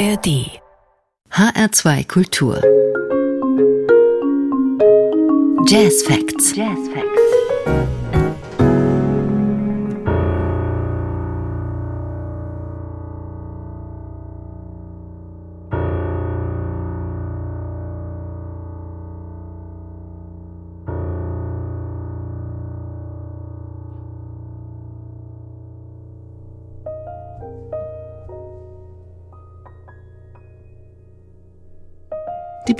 ARD HR2 Kultur Jazz Facts. Jazz Facts.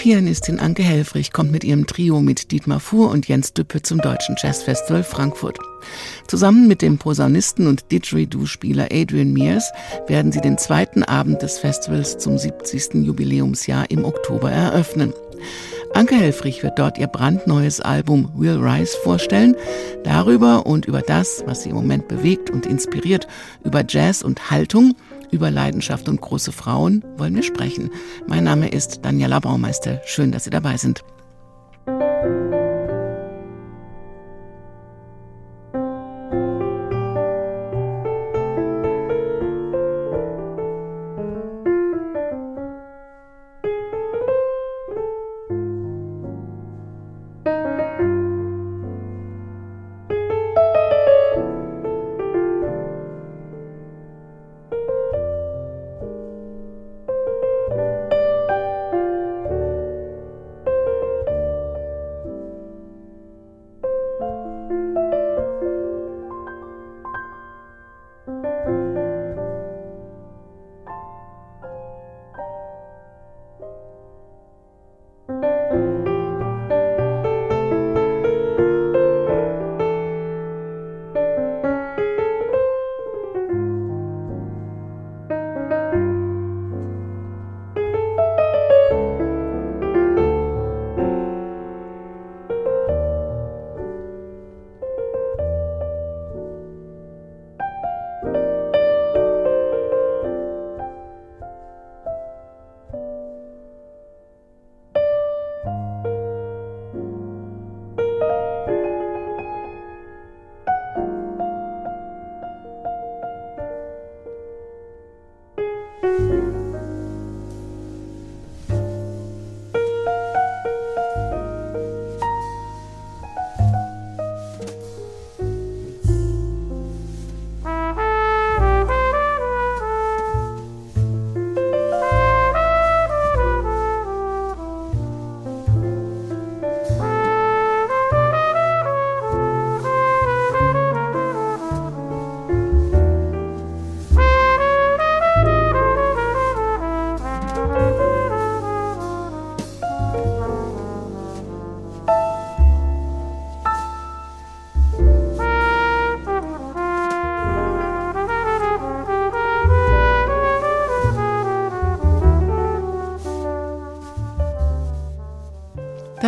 Pianistin Anke Helfrich kommt mit ihrem Trio mit Dietmar Fuhr und Jens Düppe zum Deutschen Jazzfestival Frankfurt. Zusammen mit dem Posaunisten und Didgeridoo-Spieler Adrian Mears werden sie den zweiten Abend des Festivals zum 70. Jubiläumsjahr im Oktober eröffnen. Anke Helfrich wird dort ihr brandneues Album Will Rise vorstellen. Darüber und über das, was sie im Moment bewegt und inspiriert, über Jazz und Haltung – über Leidenschaft und große Frauen wollen wir sprechen. Mein Name ist Daniela Baumeister. Schön, dass Sie dabei sind.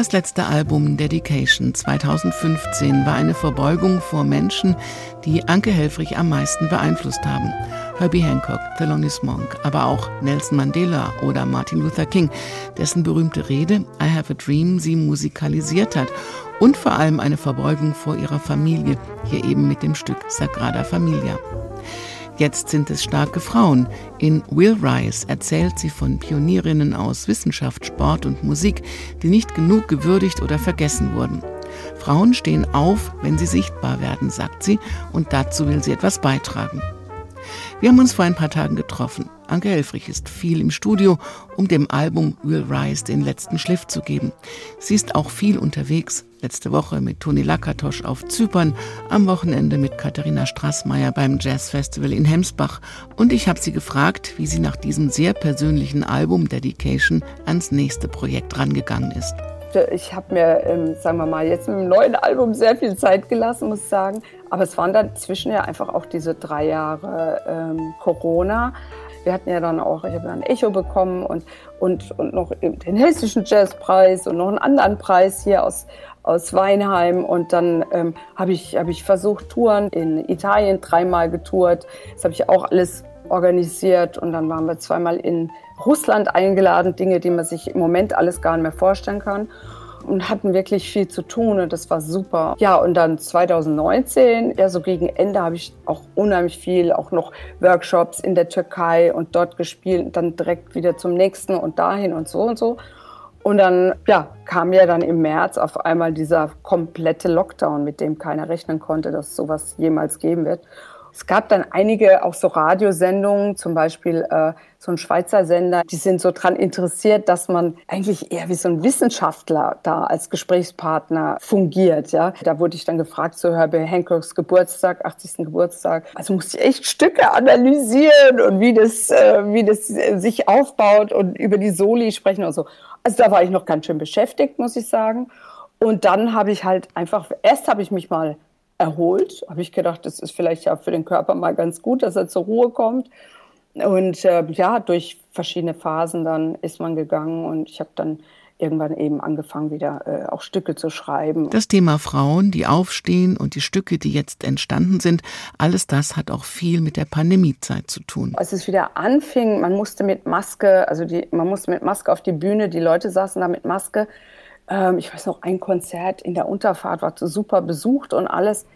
Das letzte Album Dedication 2015 war eine Verbeugung vor Menschen, die Anke Helfrich am meisten beeinflusst haben. Herbie Hancock, Thelonious Monk, aber auch Nelson Mandela oder Martin Luther King, dessen berühmte Rede I Have a Dream sie musikalisiert hat und vor allem eine Verbeugung vor ihrer Familie, hier eben mit dem Stück Sagrada Familia. Jetzt sind es starke Frauen. In Will Rise erzählt sie von Pionierinnen aus Wissenschaft, Sport und Musik, die nicht genug gewürdigt oder vergessen wurden. Frauen stehen auf, wenn sie sichtbar werden, sagt sie, und dazu will sie etwas beitragen. Wir haben uns vor ein paar Tagen getroffen. Anke Helfrich ist viel im Studio, um dem Album Will Rise den letzten Schliff zu geben. Sie ist auch viel unterwegs. Letzte Woche mit Toni Lakatosch auf Zypern, am Wochenende mit Katharina Strassmeier beim Jazzfestival in Hemsbach. Und ich habe sie gefragt, wie sie nach diesem sehr persönlichen Album Dedication ans nächste Projekt rangegangen ist ich habe mir, ähm, sagen wir mal, jetzt mit dem neuen Album sehr viel Zeit gelassen, muss ich sagen. Aber es waren dazwischen ja einfach auch diese drei Jahre ähm, Corona. Wir hatten ja dann auch, ich habe ein Echo bekommen und, und, und noch den Hessischen Jazzpreis und noch einen anderen Preis hier aus, aus Weinheim. Und dann ähm, habe ich, hab ich versucht, Touren in Italien dreimal getourt. Das habe ich auch alles organisiert und dann waren wir zweimal in Russland eingeladen, Dinge, die man sich im Moment alles gar nicht mehr vorstellen kann. Und hatten wirklich viel zu tun und das war super. Ja, und dann 2019, ja, so gegen Ende habe ich auch unheimlich viel, auch noch Workshops in der Türkei und dort gespielt, und dann direkt wieder zum nächsten und dahin und so und so. Und dann ja, kam ja dann im März auf einmal dieser komplette Lockdown, mit dem keiner rechnen konnte, dass sowas jemals geben wird. Es gab dann einige auch so Radiosendungen, zum Beispiel äh, so ein Schweizer Sender, die sind so dran interessiert, dass man eigentlich eher wie so ein Wissenschaftler da als Gesprächspartner fungiert. Ja, da wurde ich dann gefragt zu Herbie Hancocks Geburtstag, 80. Geburtstag. Also musste ich echt Stücke analysieren und wie das, äh, wie das sich aufbaut und über die Soli sprechen und so. Also da war ich noch ganz schön beschäftigt, muss ich sagen. Und dann habe ich halt einfach, erst habe ich mich mal erholt, habe ich gedacht, das ist vielleicht ja für den Körper mal ganz gut, dass er zur Ruhe kommt. Und äh, ja, durch verschiedene Phasen dann ist man gegangen und ich habe dann irgendwann eben angefangen, wieder äh, auch Stücke zu schreiben. Das Thema Frauen, die aufstehen und die Stücke, die jetzt entstanden sind, alles das hat auch viel mit der Pandemiezeit zu tun. Als es wieder anfing, man musste mit Maske, also die, man musste mit Maske auf die Bühne, die Leute saßen da mit Maske. Ähm, ich weiß noch, ein Konzert in der Unterfahrt war super besucht und alles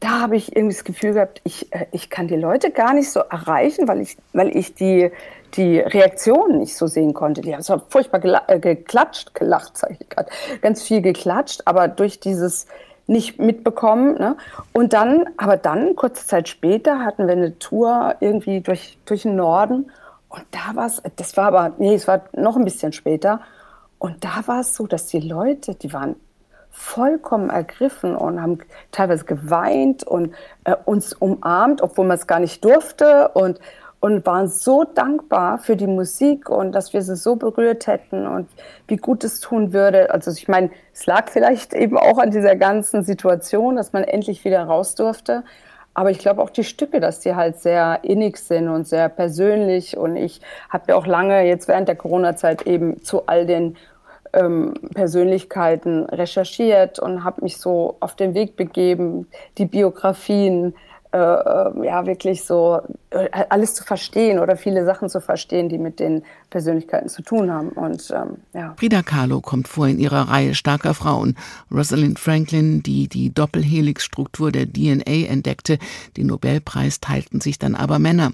da habe ich irgendwie das Gefühl gehabt, ich, äh, ich kann die Leute gar nicht so erreichen, weil ich, weil ich die, die Reaktionen nicht so sehen konnte. Die haben so furchtbar äh, geklatscht, gelacht, sage ich gerade, ganz viel geklatscht, aber durch dieses nicht mitbekommen. Ne? Und dann, aber dann, kurze Zeit später, hatten wir eine Tour irgendwie durch, durch den Norden. Und da war es, das war aber, nee, es war noch ein bisschen später. Und da war es so, dass die Leute, die waren vollkommen ergriffen und haben teilweise geweint und äh, uns umarmt, obwohl man es gar nicht durfte und, und waren so dankbar für die Musik und dass wir sie so berührt hätten und wie gut es tun würde. Also ich meine, es lag vielleicht eben auch an dieser ganzen Situation, dass man endlich wieder raus durfte. Aber ich glaube auch die Stücke, dass die halt sehr innig sind und sehr persönlich. Und ich habe ja auch lange jetzt während der Corona-Zeit eben zu all den ähm, Persönlichkeiten recherchiert und habe mich so auf den Weg begeben, die Biografien äh, äh, ja wirklich so äh, alles zu verstehen oder viele Sachen zu verstehen, die mit den Persönlichkeiten zu tun haben. Und ähm, ja. Frida Kahlo kommt vor in ihrer Reihe starker Frauen. Rosalind Franklin, die die Doppelhelix-Struktur der DNA entdeckte, den Nobelpreis teilten sich dann aber Männer.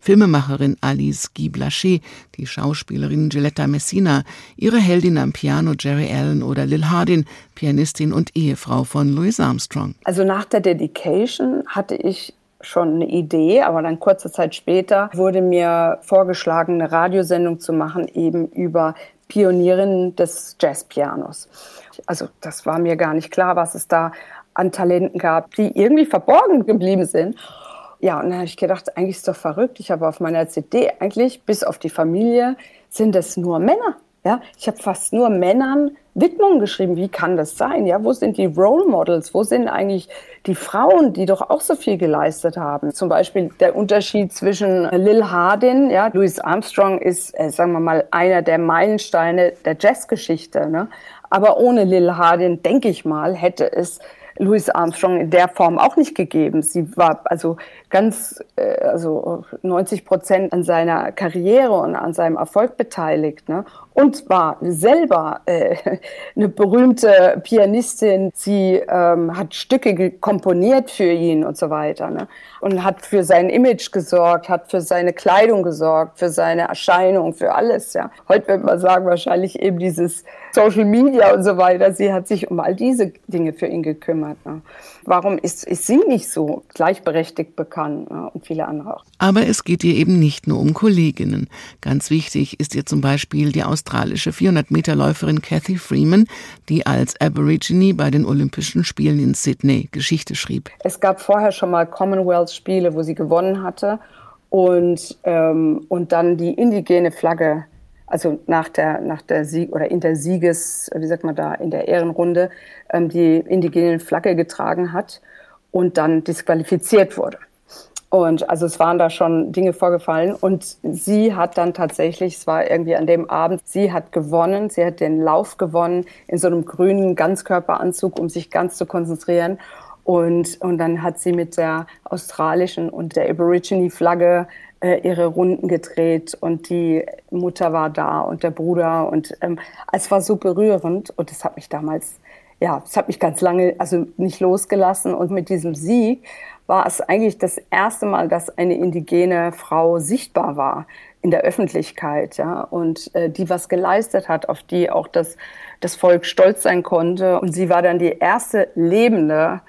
Filmemacherin Alice Guy Blaché, die Schauspielerin Gilletta Messina, ihre Heldin am Piano Jerry Allen oder Lil Hardin, Pianistin und Ehefrau von Louis Armstrong. Also nach der Dedication hatte ich schon eine Idee, aber dann kurze Zeit später wurde mir vorgeschlagen, eine Radiosendung zu machen, eben über Pionierinnen des Jazzpianos. Also das war mir gar nicht klar, was es da an Talenten gab, die irgendwie verborgen geblieben sind. Ja, und dann habe ich gedacht, eigentlich ist doch verrückt. Ich habe auf meiner CD eigentlich, bis auf die Familie, sind es nur Männer. Ja, ich habe fast nur Männern Widmungen geschrieben. Wie kann das sein? Ja, wo sind die Role Models? Wo sind eigentlich die Frauen, die doch auch so viel geleistet haben? Zum Beispiel der Unterschied zwischen Lil Hardin, ja, Louis Armstrong ist, äh, sagen wir mal, einer der Meilensteine der Jazzgeschichte. Ne? Aber ohne Lil Hardin, denke ich mal, hätte es Louis Armstrong in der Form auch nicht gegeben. Sie war also ganz, äh, also 90 Prozent an seiner Karriere und an seinem Erfolg beteiligt. Ne? Und war selber äh, eine berühmte Pianistin. Sie ähm, hat Stücke komponiert für ihn und so weiter. Ne? Und hat für sein Image gesorgt, hat für seine Kleidung gesorgt, für seine Erscheinung, für alles. Ja. Heute würde man sagen, wahrscheinlich eben dieses Social Media und so weiter. Sie hat sich um all diese Dinge für ihn gekümmert. Ne? Warum ist, ist sie nicht so gleichberechtigt bekannt ne? und viele andere auch? Aber es geht ihr eben nicht nur um Kolleginnen. Ganz wichtig ist ihr zum Beispiel die australische 400-Meter-Läuferin Cathy Freeman, die als Aborigine bei den Olympischen Spielen in Sydney Geschichte schrieb. Es gab vorher schon mal Commonwealth-Spiele, wo sie gewonnen hatte und, ähm, und dann die indigene Flagge also nach der, nach der Sieg oder in der Sieges, wie sagt man da, in der Ehrenrunde, ähm, die indigene Flagge getragen hat und dann disqualifiziert wurde. Und also es waren da schon Dinge vorgefallen. Und sie hat dann tatsächlich, es war irgendwie an dem Abend, sie hat gewonnen, sie hat den Lauf gewonnen in so einem grünen Ganzkörperanzug, um sich ganz zu konzentrieren. Und, und dann hat sie mit der australischen und der Aborigine-Flagge äh, ihre Runden gedreht. Und die Mutter war da und der Bruder. Und ähm, es war so berührend. Und das hat mich damals, ja, es hat mich ganz lange, also nicht losgelassen. Und mit diesem Sieg war es eigentlich das erste Mal, dass eine indigene Frau sichtbar war in der Öffentlichkeit, ja, und äh, die was geleistet hat, auf die auch das, das Volk stolz sein konnte. Und sie war dann die erste lebende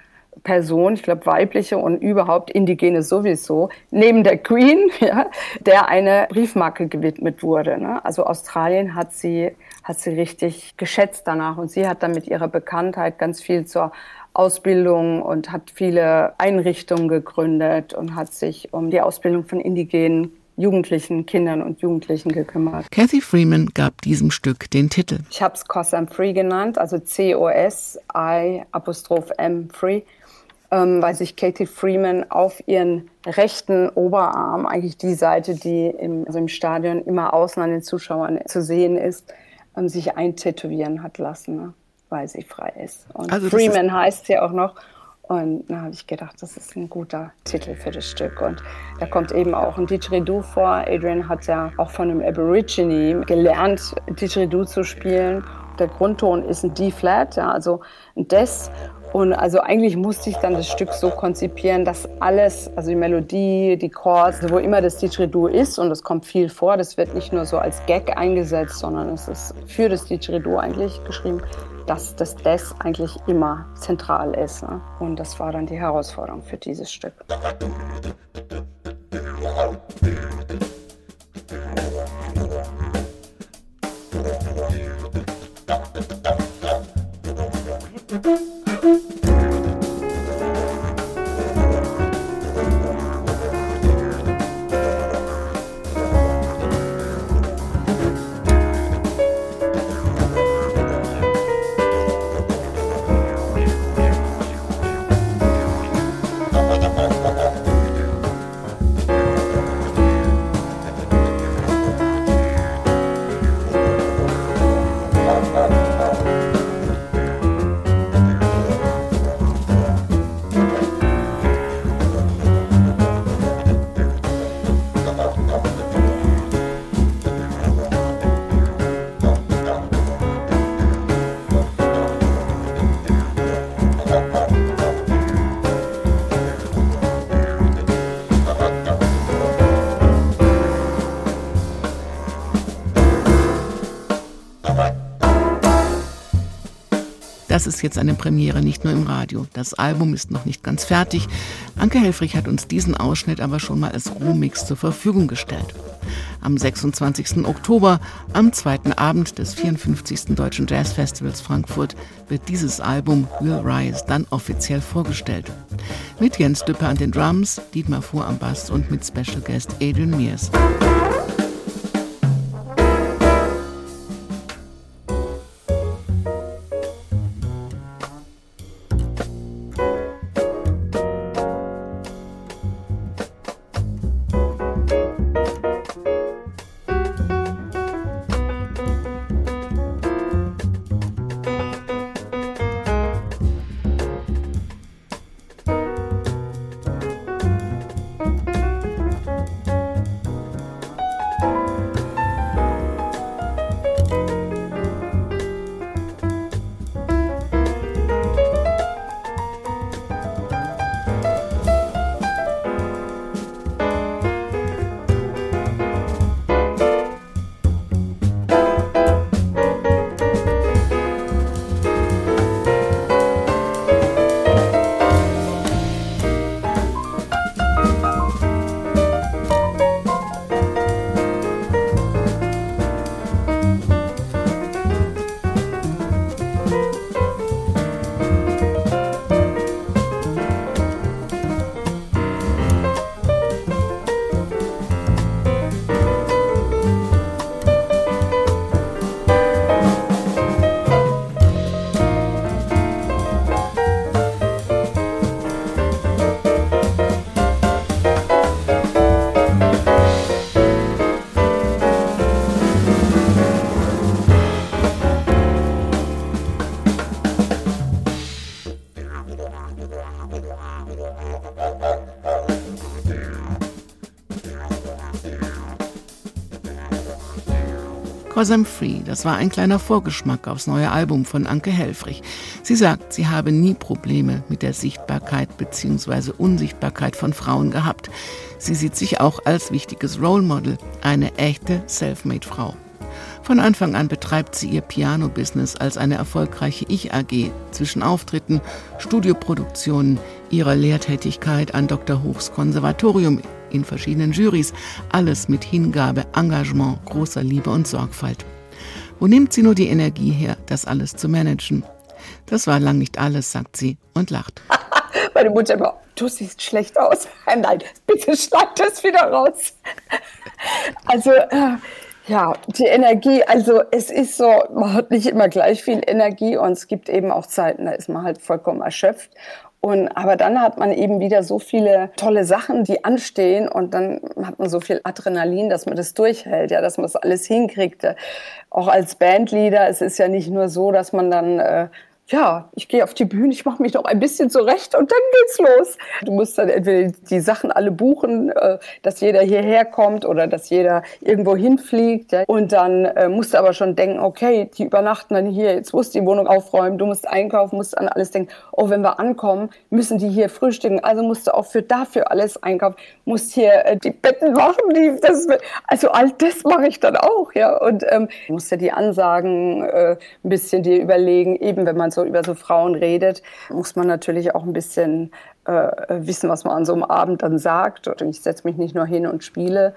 Person, ich glaube weibliche und überhaupt indigene sowieso, neben der Queen, ja, der eine Briefmarke gewidmet wurde. Ne? Also Australien hat sie, hat sie richtig geschätzt danach und sie hat dann mit ihrer Bekanntheit ganz viel zur Ausbildung und hat viele Einrichtungen gegründet und hat sich um die Ausbildung von indigenen Jugendlichen, Kindern und Jugendlichen gekümmert. Kathy Freeman gab diesem Stück den Titel. Ich habe es Cos I'm Free genannt, also C-O-S-I Apostroph M Free ähm, weil sich Katie Freeman auf ihren rechten Oberarm, eigentlich die Seite, die im, also im Stadion immer außen an den Zuschauern zu sehen ist, ähm, sich eintätowieren hat lassen, ne? Weil sie frei ist. Und also Freeman heißt sie auch noch. Und da habe ich gedacht, das ist ein guter Titel für das Stück. Und da kommt eben auch ein Didgeridoo vor. Adrian hat ja auch von einem Aborigine gelernt, Didgeridoo zu spielen. Der Grundton ist ein D-Flat, ja, also ein Des. Und also eigentlich musste ich dann das Stück so konzipieren, dass alles, also die Melodie, die Chords, wo immer das Didgeridoo ist, und es kommt viel vor, das wird nicht nur so als Gag eingesetzt, sondern es ist für das Didgeridoo eigentlich geschrieben, dass das eigentlich immer zentral ist. Ne? Und das war dann die Herausforderung für dieses Stück. Das ist jetzt eine Premiere, nicht nur im Radio. Das Album ist noch nicht ganz fertig. Anke Helfrich hat uns diesen Ausschnitt aber schon mal als Rohmix zur Verfügung gestellt. Am 26. Oktober, am zweiten Abend des 54. Deutschen Jazz Festivals Frankfurt, wird dieses Album Will Rise dann offiziell vorgestellt. Mit Jens Düpper an den Drums, Dietmar Fuhr am Bass und mit Special Guest Adrian Mears. Cause I'm Free, das war ein kleiner Vorgeschmack aufs neue Album von Anke Helfrich. Sie sagt, sie habe nie Probleme mit der Sichtbarkeit bzw. Unsichtbarkeit von Frauen gehabt. Sie sieht sich auch als wichtiges Role Model, eine echte Selfmade-Frau. Von Anfang an betreibt sie ihr Piano-Business als eine erfolgreiche Ich-AG zwischen Auftritten, Studioproduktionen, ihrer Lehrtätigkeit an Dr. Hochs Konservatorium in verschiedenen Jurys, alles mit Hingabe, Engagement, großer Liebe und Sorgfalt. Wo nimmt sie nur die Energie her, das alles zu managen? Das war lang nicht alles, sagt sie und lacht. Meine Mutter immer, du siehst schlecht aus. Nein, bitte schneid das wieder raus. Also, äh, ja, die Energie, also es ist so, man hat nicht immer gleich viel Energie und es gibt eben auch Zeiten, da ist man halt vollkommen erschöpft. Und, aber dann hat man eben wieder so viele tolle Sachen, die anstehen und dann hat man so viel Adrenalin, dass man das durchhält, ja, dass man das alles hinkriegt. Auch als Bandleader, es ist ja nicht nur so, dass man dann äh, ja, ich gehe auf die Bühne, ich mache mich noch ein bisschen zurecht und dann geht's los. Du musst dann entweder die Sachen alle buchen, äh, dass jeder hierher kommt oder dass jeder irgendwo hinfliegt. Und dann äh, musst du aber schon denken, okay, die übernachten dann hier, jetzt musst du die Wohnung aufräumen, du musst einkaufen, musst an alles denken, oh, wenn wir ankommen, müssen die hier frühstücken, also musst du auch für dafür alles einkaufen, musst hier äh, die Betten machen, die, das, also all das mache ich dann auch, ja. Und ähm, musst ja die Ansagen äh, ein bisschen dir überlegen, eben wenn man so über so Frauen redet, muss man natürlich auch ein bisschen äh, wissen, was man an so einem Abend dann sagt. Und ich setze mich nicht nur hin und spiele.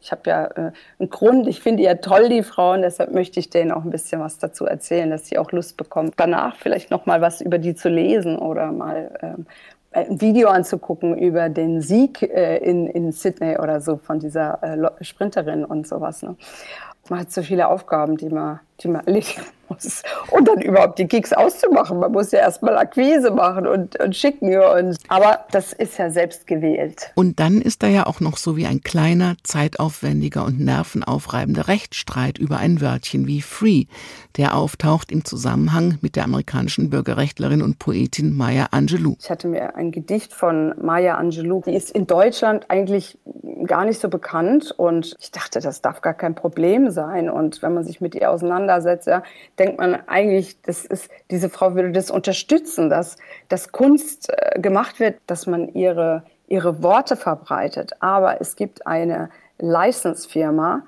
Ich habe ja äh, einen Grund, ich finde ja toll, die Frauen, deshalb möchte ich denen auch ein bisschen was dazu erzählen, dass sie auch Lust bekommen, danach vielleicht noch mal was über die zu lesen oder mal ähm, ein Video anzugucken über den Sieg äh, in, in Sydney oder so von dieser äh, Sprinterin und sowas. Ne? Man hat so viele Aufgaben, die man, die man erledigen muss. Und dann überhaupt die Gigs auszumachen. Man muss ja erstmal Akquise machen und, und schicken. Und, aber das ist ja selbst gewählt. Und dann ist da ja auch noch so wie ein kleiner, zeitaufwendiger und nervenaufreibender Rechtsstreit über ein Wörtchen wie Free, der auftaucht im Zusammenhang mit der amerikanischen Bürgerrechtlerin und Poetin Maya Angelou. Ich hatte mir ein Gedicht von Maya Angelou, die ist in Deutschland eigentlich gar nicht so bekannt und ich dachte, das darf gar kein Problem sein. Und wenn man sich mit ihr auseinandersetzt, ja, denkt man eigentlich, das ist, diese Frau würde das unterstützen, dass, dass Kunst äh, gemacht wird, dass man ihre, ihre Worte verbreitet. Aber es gibt eine License-Firma,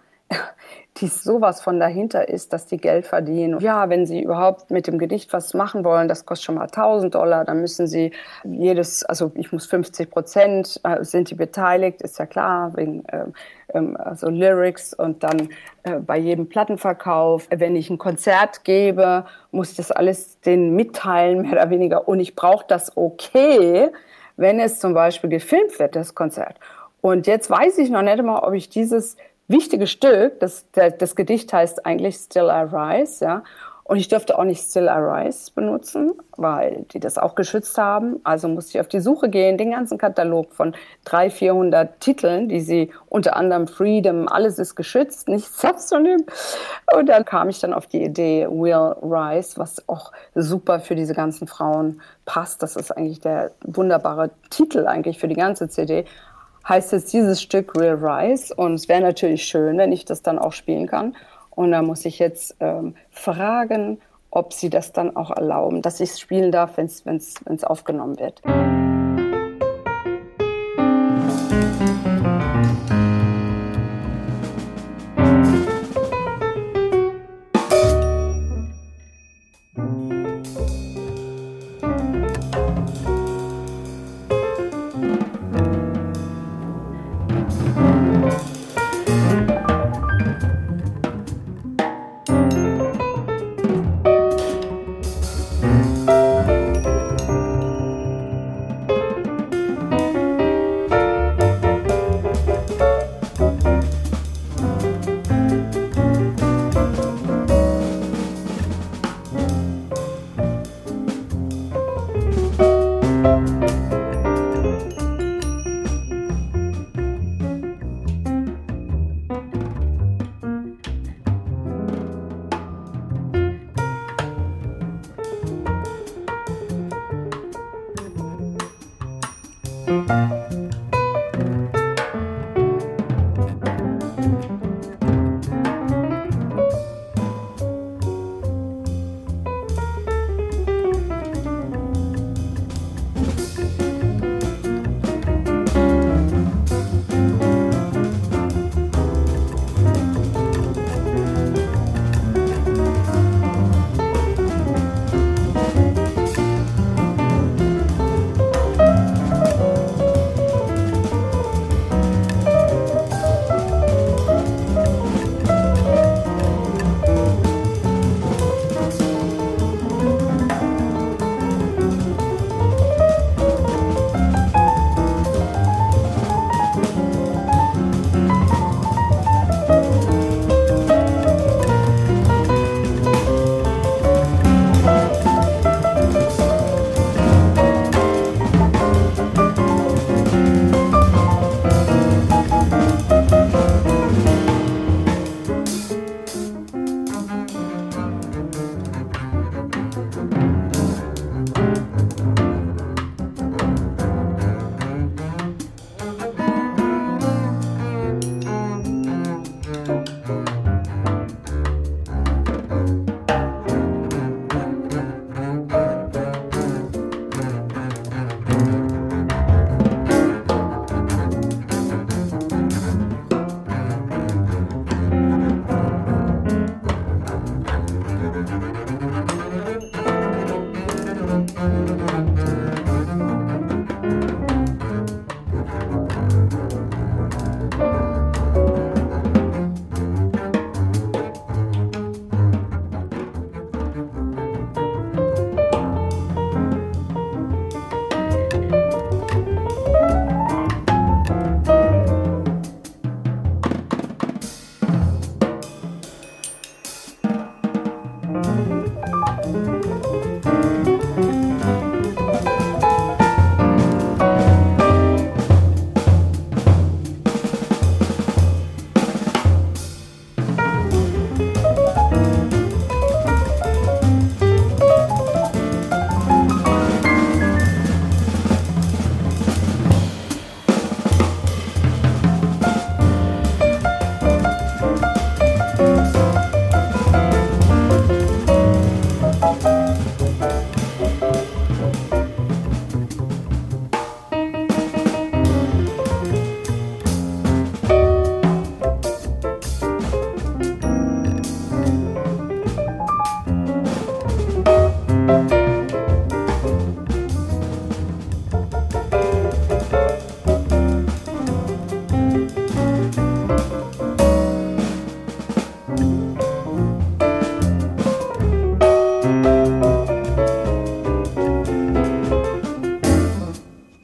die sowas von dahinter ist, dass die Geld verdienen. Ja, wenn sie überhaupt mit dem Gedicht was machen wollen, das kostet schon mal 1000 Dollar, dann müssen sie jedes, also ich muss 50 Prozent, äh, sind die beteiligt, ist ja klar, wegen ähm, ähm, also Lyrics und dann äh, bei jedem Plattenverkauf. Wenn ich ein Konzert gebe, muss ich das alles denen mitteilen, mehr oder weniger. Und ich brauche das okay, wenn es zum Beispiel gefilmt wird, das Konzert. Und jetzt weiß ich noch nicht mal, ob ich dieses wichtige Stück, das, das Gedicht heißt eigentlich Still I Rise, ja. Und ich durfte auch nicht Still I Rise benutzen, weil die das auch geschützt haben. Also musste ich auf die Suche gehen, den ganzen Katalog von 300, 400 Titeln, die sie unter anderem Freedom, alles ist geschützt, nichts abzunehmen. Und dann kam ich dann auf die Idee Will Rise, was auch super für diese ganzen Frauen passt. Das ist eigentlich der wunderbare Titel eigentlich für die ganze CD heißt jetzt dieses Stück Real Rise und es wäre natürlich schön, wenn ich das dann auch spielen kann. Und da muss ich jetzt ähm, fragen, ob sie das dann auch erlauben, dass ich es spielen darf, wenn es aufgenommen wird.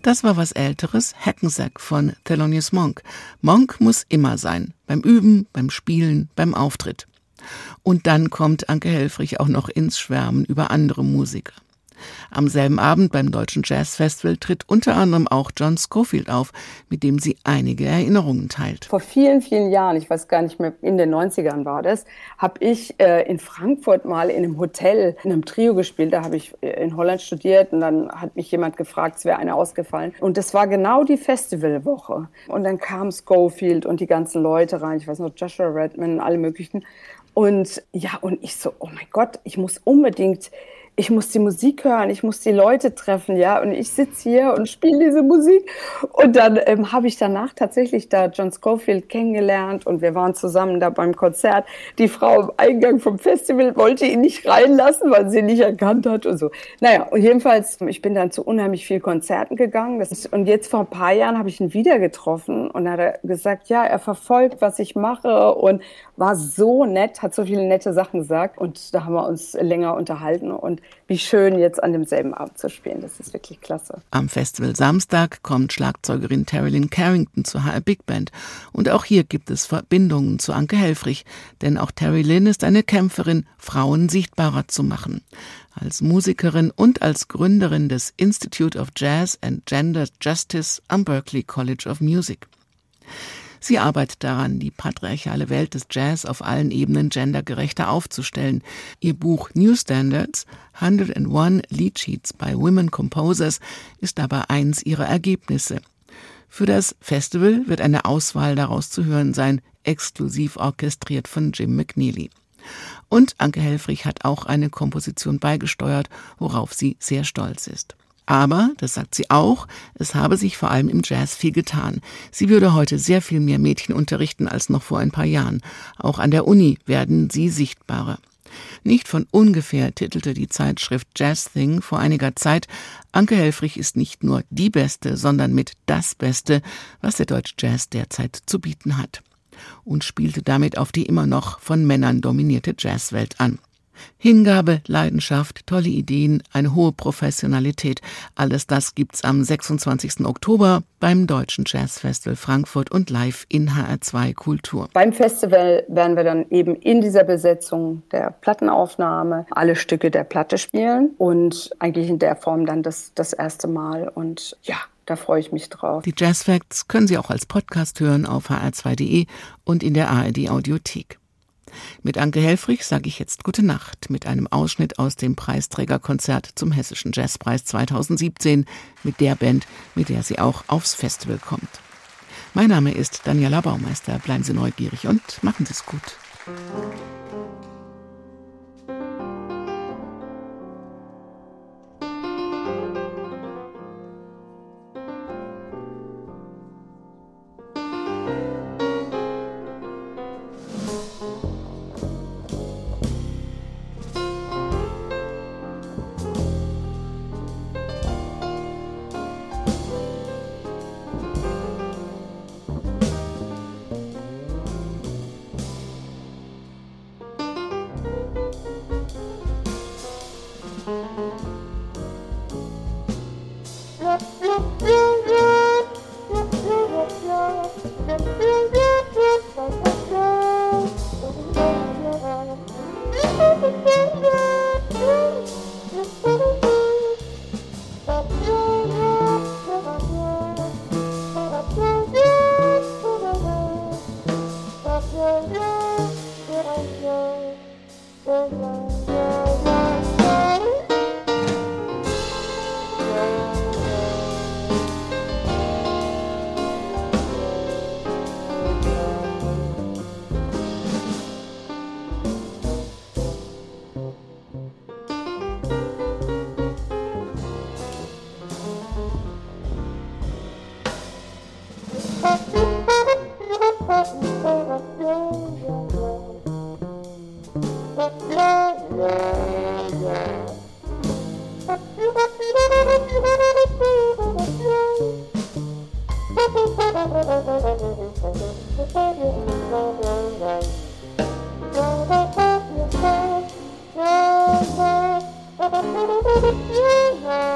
Das war was Älteres, Hackensack von Thelonious Monk. Monk muss immer sein, beim Üben, beim Spielen, beim Auftritt. Und dann kommt Anke Helfrich auch noch ins Schwärmen über andere Musiker. Am selben Abend beim Deutschen Jazz Festival tritt unter anderem auch John Schofield auf, mit dem sie einige Erinnerungen teilt. Vor vielen, vielen Jahren, ich weiß gar nicht mehr, in den 90ern war das, habe ich äh, in Frankfurt mal in einem Hotel in einem Trio gespielt. Da habe ich äh, in Holland studiert und dann hat mich jemand gefragt, es wäre eine ausgefallen. Und das war genau die Festivalwoche. Und dann kam Schofield und die ganzen Leute rein, ich weiß noch, Joshua Redman, alle möglichen. Und ja, und ich so, oh mein Gott, ich muss unbedingt ich muss die Musik hören, ich muss die Leute treffen, ja, und ich sitze hier und spiele diese Musik. Und dann ähm, habe ich danach tatsächlich da John Schofield kennengelernt und wir waren zusammen da beim Konzert. Die Frau im Eingang vom Festival wollte ihn nicht reinlassen, weil sie ihn nicht erkannt hat und so. Naja, und jedenfalls, ich bin dann zu unheimlich vielen Konzerten gegangen. Ist, und jetzt vor ein paar Jahren habe ich ihn wieder getroffen und hat gesagt, ja, er verfolgt, was ich mache und war so nett, hat so viele nette Sachen gesagt und da haben wir uns länger unterhalten und wie schön jetzt an demselben Abend zu spielen. Das ist wirklich klasse. Am Festival Samstag kommt Schlagzeugerin Terilyn Carrington zur HR Big Band. Und auch hier gibt es Verbindungen zu Anke Helfrich, denn auch Terry Lynn ist eine Kämpferin, Frauen sichtbarer zu machen. Als Musikerin und als Gründerin des Institute of Jazz and Gender Justice am Berklee College of Music. Sie arbeitet daran, die patriarchale Welt des Jazz auf allen Ebenen gendergerechter aufzustellen. Ihr Buch New Standards 101 Lead Sheets by Women Composers ist dabei eins ihrer Ergebnisse. Für das Festival wird eine Auswahl daraus zu hören sein, exklusiv orchestriert von Jim McNeely. Und Anke Helfrich hat auch eine Komposition beigesteuert, worauf sie sehr stolz ist. Aber, das sagt sie auch, es habe sich vor allem im Jazz viel getan. Sie würde heute sehr viel mehr Mädchen unterrichten als noch vor ein paar Jahren. Auch an der Uni werden sie sichtbarer. Nicht von ungefähr titelte die Zeitschrift Jazz Thing vor einiger Zeit, Anke Helfrich ist nicht nur die Beste, sondern mit das Beste, was der deutsche Jazz derzeit zu bieten hat. Und spielte damit auf die immer noch von Männern dominierte Jazzwelt an. Hingabe, Leidenschaft, tolle Ideen, eine hohe Professionalität, alles das gibt's am 26. Oktober beim Deutschen Jazzfestival Frankfurt und live in HR2 Kultur. Beim Festival werden wir dann eben in dieser Besetzung der Plattenaufnahme alle Stücke der Platte spielen und eigentlich in der Form dann das, das erste Mal und ja, da freue ich mich drauf. Die Jazz Facts können Sie auch als Podcast hören auf hr2.de und in der ARD Audiothek. Mit Anke Helfrich sage ich jetzt gute Nacht mit einem Ausschnitt aus dem Preisträgerkonzert zum Hessischen Jazzpreis 2017 mit der Band, mit der sie auch aufs Festival kommt. Mein Name ist Daniela Baumeister. Bleiben Sie neugierig und machen Sie es gut. Yeah.